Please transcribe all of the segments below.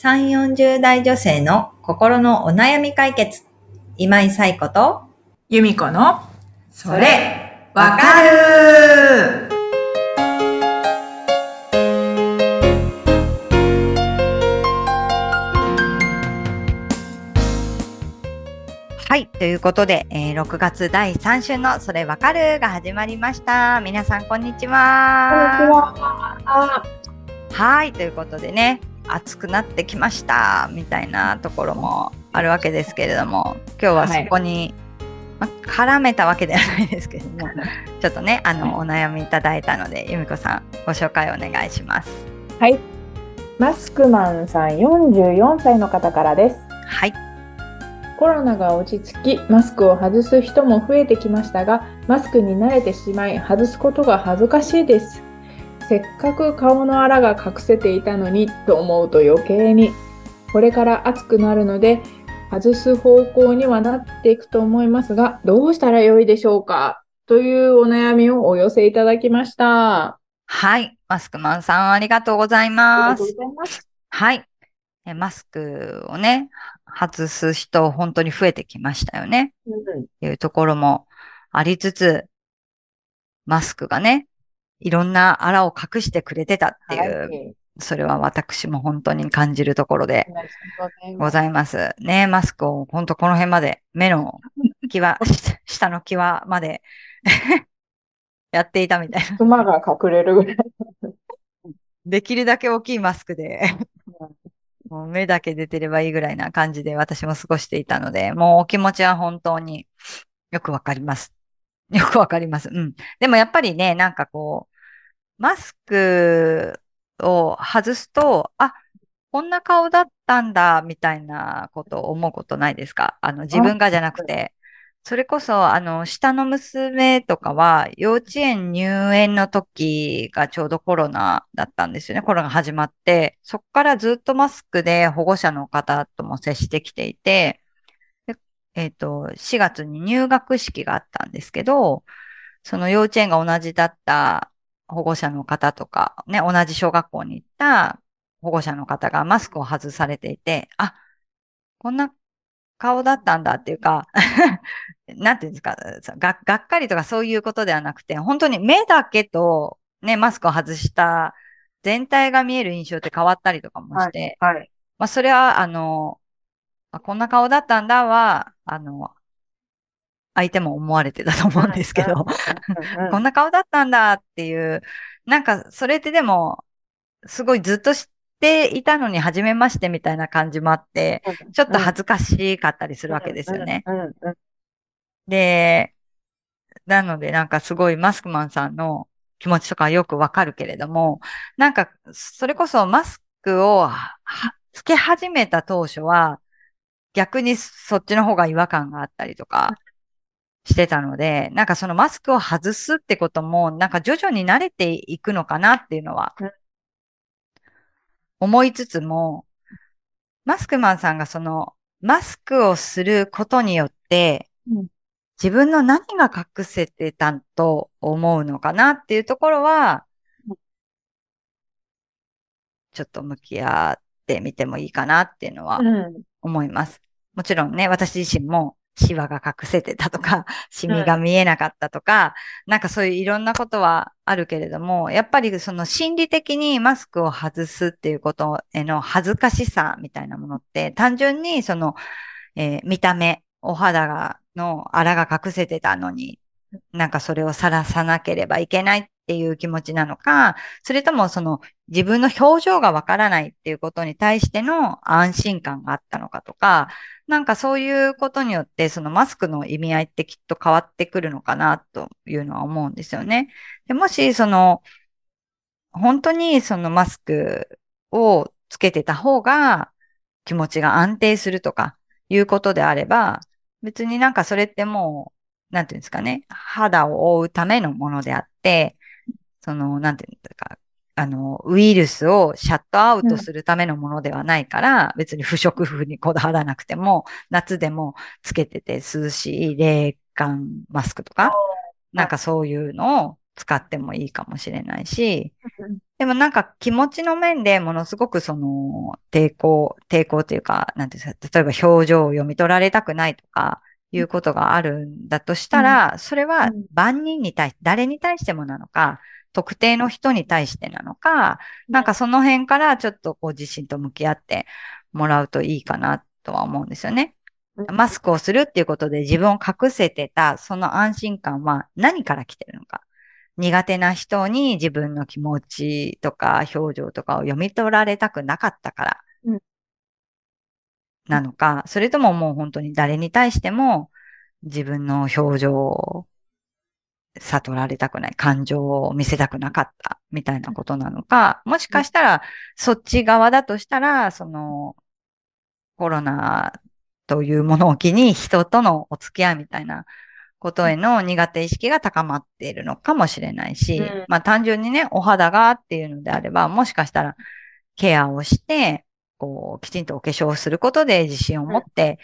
3、40代女性の心のお悩み解決。今井彩子と、由美子の、それ、わかるはい。ということで、えー6月第3週のそれわかるが始まりました。皆さん、こんにちは。は。はい。ということでね、暑くなってきました。みたいなところもあるわけですけれども、今日はそこに、まあ絡めたわけではないですけれども、ちょっとね、あの、お悩みいただいたので、由美子さん、ご紹介お願いします。はい。マスクマンさん44歳の方からです。はい。コロナが落ち着き、マスクを外す人も増えてきましたが、マスクに慣れてしまい、外すことが恥ずかしいです。せっかく顔のあらが隠せていたのにと思うと余計に。これから暑くなるので、外す方向にはなっていくと思いますが、どうしたらよいでしょうか？というお悩みをお寄せいただきました。はい。マスクマンさん、ありがとうございありますがとう。ございます。はい。えマスクをね、外す人、本当に増えてきましたよね。うんいうところもありつつ、マスクがね、いろんなあらを隠してくれてたっていう、はいそれは私も本当に感じるところでごございます。ね、マスクを本当この辺まで、目の際、下下の際まで やっていたみたいな。熊が隠れるぐらい。できるだけ大きいマスクで、もう目だけ出てればいいぐらいな感じで私も過ごしていたので、もうお気持ちは本当によくわかります。よくわかります。うん。でもやっぱりね、なんかこう、マスクを外すと、あ、こんな顔だったんだ、みたいなことを思うことないですか？あの、自分がじゃなくて。それこそ、あの、下の娘とかは、幼稚園入園の時がちょうどコロナだったんですよね。コロナ始まって、そこからずっとマスクで保護者の方とも接してきていて、えっと、4月に入学式があったんですけど、その幼稚園が同じだった保護者の方とか、ね、同じ小学校に行った保護者の方がマスクを外されていて、あ、こんな顔だったんだっていうか、なんていうんですか、が、がっかりとかそういうことではなくて、本当に目だけとね、マスクを外した全体が見える印象って変わったりとかもして、はい。まあそれは、あの、あこんな顔だったんだは、あの、相手も思われてたと思うんですけど、こんな顔だったんだっていう、なんかそれってでも、すごいずっと知っていたのに初めましてみたいな感じもあって、ちょっと恥ずかしかったりするわけですよね。で、なのでなんかすごいマスクマンさんの気持ちとかよくわかるけれども、なんかそれこそマスクをはつけ始めた当初は逆にそっちの方が違和感があったりとかしてたので、なんかそのマスクを外すってこともなんか徐々に慣れていくのかなっていうのはうん。思いつつも、マスクマンさんがそのマスクをすることによってうん。自分の何が隠せてたと思うのかなっていうところはうん、ちょっと向き合ってみてもいいかなっていうのはうん思います。もちろんね、私自身もシワが隠せてたとか、シミが見えなかったとか、なんかそういういろんなことはあるけれども、やっぱりその心理的にマスクを外すっていうことへの恥ずかしさみたいなものって、単純にその、えー見た目、お肌が、のあらが隠せてたのに、なんかそれを晒さなければいけないっっていう気持ちなのか、それともその自分の表情がわからないっていうことに対しての安心感があったのかとか、なんかそういうことによってそのマスクの意味合いってきっと変わってくるのかなというのは思うんですよね。でもしその本当にそのマスクをつけてた方が気持ちが安定するとかいうことであれば、別になんかそれってもう、なんていうんですかね、肌を覆うためのものであって、その、なんていうんですか、あの、ウイルスをシャットアウトするためのものではないから、別に不織布にこだわらなくても、夏でもつけてて涼しい冷感マスクとか、なんかそういうのを使ってもいいかもしれないしうん、でもなんか気持ちの面でものすごくその抵抗、抵抗というか、なんていうんですか、例えば表情を読み取られたくないとか、いうことがあるんだとしたら、それはうん万人に対し、誰に対してもなのか、特定の人に対してなのか、なんかその辺からちょっとこう自身と向き合ってもらうといいかなとは思うんですよね。マスクをするっていうことで自分を隠せてたその安心感は何から来てるのか。苦手な人に自分の気持ちとか表情とかを読み取られたくなかったからうんなのか、それとももう本当に誰に対しても自分の表情を悟られたくない、感情を見せたくなかったみたいなことなのか、もしかしたらそっち側だとしたら、そのコロナというものを機に人とのお付き合いみたいなことへの苦手意識が高まっているのかもしれないし、うん。まあ単純にね、お肌がっていうのであれば、もしかしたらケアをして、こう、きちんとお化粧をすることで自信を持って、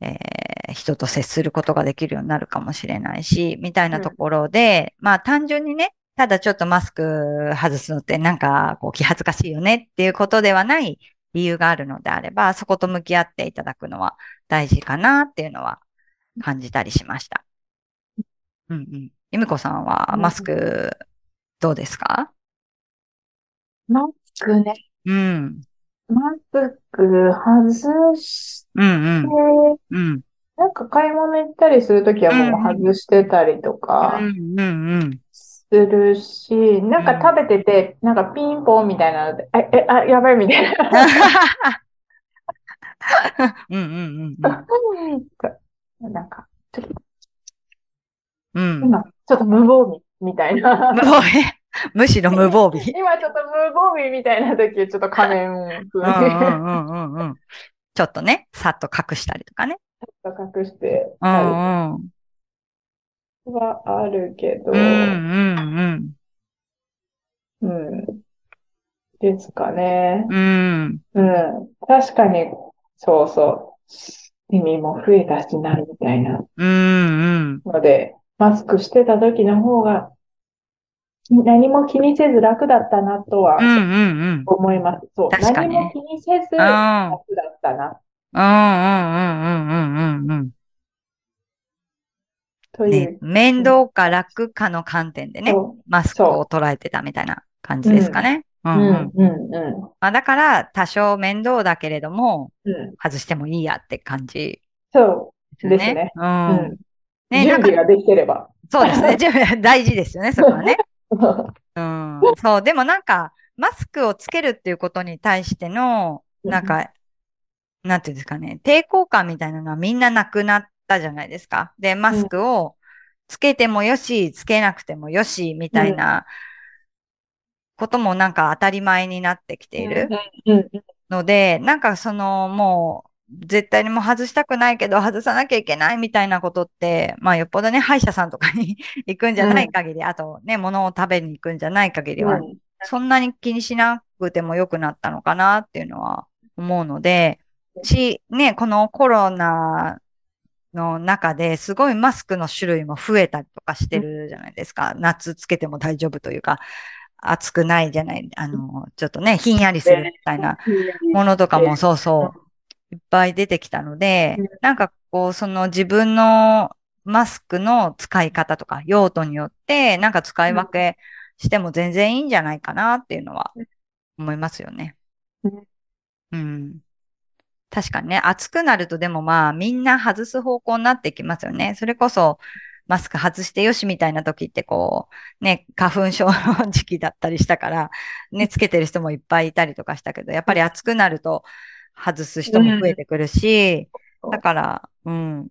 えー人と接することができるようになるかもしれないし、みたいなところで、まあ単純にね、ただちょっとマスク外すのってなんかこう気恥ずかしいよねっていうことではない理由があるのであれば、そこと向き合っていただくのは大事かなっていうのは感じたりしました。うんうん。ゆみこさんはマスクどうですか？マスクね。うん。マスク外しうんて、うん。うん。なんか買い物行ったりするときはもう外してたりとかうんうんうん。するし、なんか食べてて、なんかピンポンみたいなので、あ、え、あ、やばいみたいな。うんうんうん なんか、うん。うん。今、ちょっと無防備みたいな。無防備。むしろ無防備。今ちょっと無防備みたいな時、ちょっと仮面うんう風にんうんうんうん。ちょっとね、さっと隠したりとかね。隠してうたんうん。りはあるけど、うんうんうん。ですかね。うん。うん。うん。確かに、そうそう。耳も増えたしなるみたいなうんうん。ので、マスクしてた時の方が、何も気にせず楽だったなとはうんうんうん。思います。そう。確かにね何も気にせずうん。楽だったな、うんうんうんうんうんうん。といねう。、面倒か楽かの観点でね、そマスクを捉えてたみたいな感じですかね。うう。んうん。うん、まあだから、多少面倒だけれども、ん。うん。外してもいいやって感じそですよね。ですねう。う。うんん。ね、準備ができてれば。そうですね。大事ですよね、そこはね。うん。そう、でもなんか、マスクをつけるっていうことに対しての、なんか、なんていうんですかね、抵抗感みたいなのはみんななくなったじゃないですか。で、マスクをつけてもよし、つけなくてもよし、みたいなこともなんか当たり前になってきているうん。ので、なんかその、もう、絶対にもう外したくないけど外さなきゃいけないみたいなことって、まあよっぽどね、歯医者さんとかに 行くんじゃない限り、あとね、物を食べに行くんじゃない限りは、うん。そんなに気にしなくても良くなったのかなっていうのは思うので、し、ね、このコロナの中ですごいマスクの種類も増えたりとかしてるじゃないですか。夏つけても大丈夫というか、暑くないじゃない、あの、ちょっとね、ひんやりするみたいなものとかもそうそう、いっぱい出てきたのでうん、なんかこう、その自分のマスクの使い方とか用途によって、なんか使い分けしても全然いいんじゃないかなっていうのは思いますよね。うんうん。確かにね、暑くなるとでもまあみんな外す方向になってきますよね。それこそマスク外してよしみたいな時ってこう、ね、花粉症の時期だったりしたから、ね、つけてる人もいっぱいいたりとかしたけど、やっぱり暑くなると外す人も増えてくるし、うんだから、うん、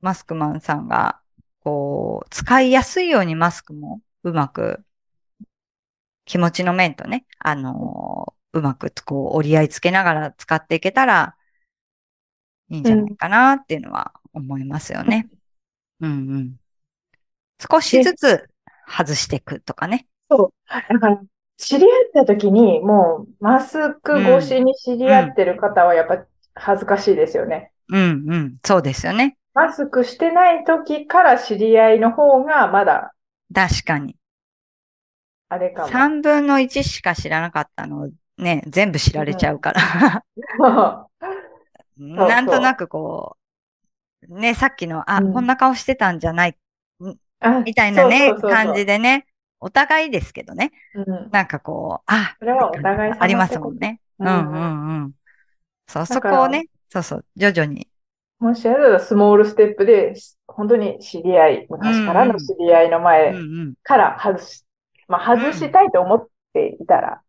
マスクマンさんが、こう、使いやすいようにマスクもうまく、気持ちの面とね、あのーうまくこう折り合いつけながら使っていけたらいいんじゃないかなっていうのは思いますよね。うんうん。少しずつ外していくとかね。そう。だから、知り合った時に、もう、マスク越しに知り合ってる方はやっぱ恥ずかしいですよね。うんうん。そうですよね。マスクしてない時から知り合いの方がまだ確かに。あれかも。3分の1しか知らなかったのをね、全部知られちゃうから。なんとなくこう、ね、さっきの、あ、うんこんな顔してたんじゃない、あみたいなね、そうそうそうそう感じでね、お互いですけどね、うん。なんかこう、あ、それはお互い様ありますもんね。うんんうんんうん。そう、そこをね、そうそう、徐々に。もしやるならスモールステップで、本当に知り合い、昔からの知り合いのうん前うん。から外し、まあ外したいと思っていたら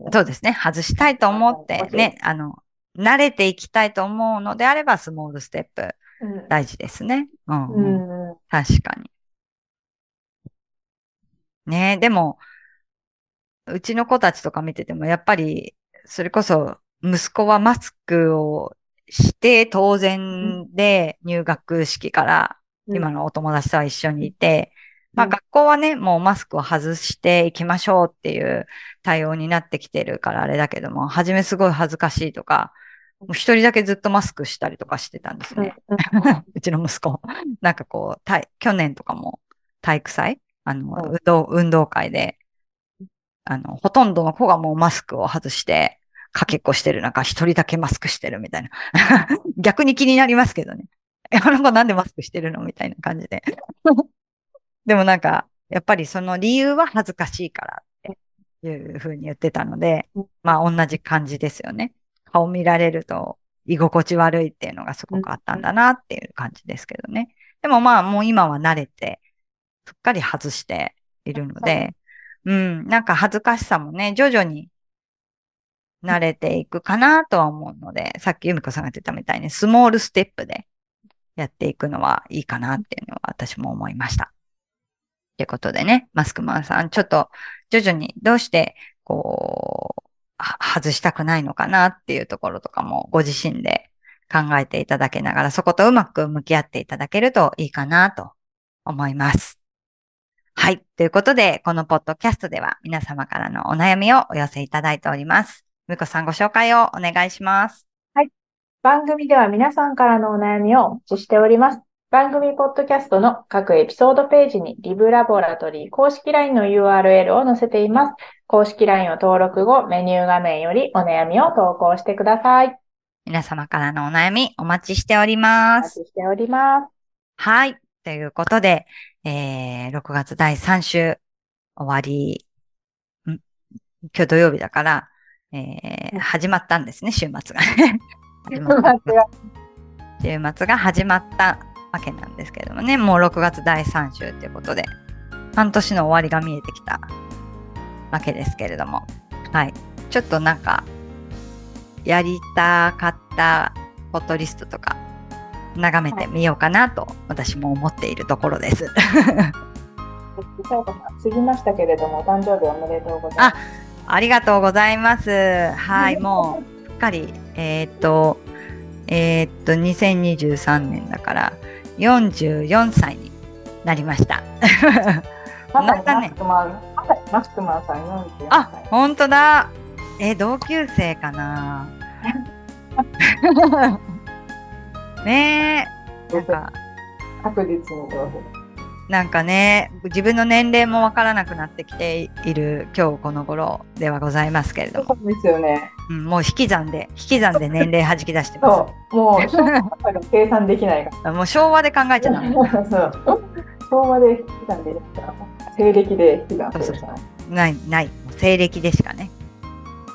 ね。そうですね。外したいと思ってね、あの、慣れていきたいと思うのであれば、スモールステップうん大事ですね。うん、ううん。んうん確かに。ね。でも、うちの子たちとか見てても、やっぱり、それこそ、息子はマスクをして当然で入学式から今のお友達とは一緒にいて、まあうん学校はね、もうマスクを外していきましょうっていう対応になってきてるからあれだけども、初めすごい恥ずかしいとか、一人だけずっとマスクしたりとかしてたんですね。うん。う ちの息子。なんかこう、体去年とかも体育祭あの、うん運動、運動会で、あの、ほとんどの子がもうマスクを外して、かけっこしてる中、一人だけマスクしてるみたいな。逆に気になりますけどね。え、あの子なんでマスクしてるのみたいな感じで。でもなんか、やっぱりその理由は恥ずかしいからっていうふうに言ってたのでうん、まあ同じ感じですよね。顔見られると居心地悪いっていうのがすごくあったんだなっていう感じですけどね。でもまあもう今は慣れて、すっかり外しているので、うん、なんか恥ずかしさもね、徐々に慣れていくかなとは思うので、さっき由美子さんが言ってたみたいにスモールステップでやっていくのはいいかなっていうのは私も思いました。ということでね、マスクマンさん、ちょっと徐々にどうしてこう、は外したくないのかなっていうところとかもご自身で考えていただけながら、そことうまく向き合っていただけるといいかなと思います。はい。ということで、このポッドキャストでは皆様からのお悩みをお寄せいただいております。むこさんご紹介をお願いします。番組では皆さんからのお悩みをお待ちしております。番組ポッドキャストの各エピソードページにリブラボラトリー公式 LINE の URL を載せています。公式 LINE を登録後、メニュー画面よりお悩みを投稿してください。皆様からのお悩みお待ちしておりおます。待ちしております。はい。ということで、えー、6月第3週終わり、ん？今日土曜日だから、えー、始まったんですね、週末がね。始まった週末が始まったわけなんですけれどもね、もう6月第3週ということで、半年の終わりが見えてきたわけですけれども、はい。ちょっとなんか、やりたかったフォトリストとか、眺めてみようかなと、私も思っているところです。さやかさん、過ぎましたけれども、お誕生日おめでとうございます。ありがとうございます。はい、もう、すっかり、えーっと、えーっと、2023年だから、44歳になりました。まさになんかねマスクマン、まさにマスクマンさん44歳。あ、本当だ。え、同級生かな ねえ。なんか、確実に。なんかね、自分の年齢もわからなくなってきている今日この頃ではございますけれども、そうですよね。うん、もう引き算で、引き算で年齢弾き出してまそう、もう、計算できないかす。もう昭和で考えちゃダメ。ら。そう。昭和で引き算でできたら、西暦で引き算するじゃない。ない、西暦でしかね、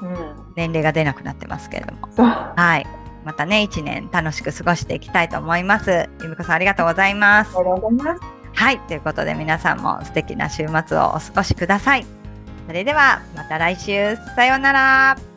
うん。年齢が出なくなってますけれども。そう。はい。またね、一年楽しく過ごしていきたいと思います。ゆみこさんありがとうございます。ありがとうございます。はい。ということで皆さんも素敵な週末をお過ごしください。それではまた来週。さようなら。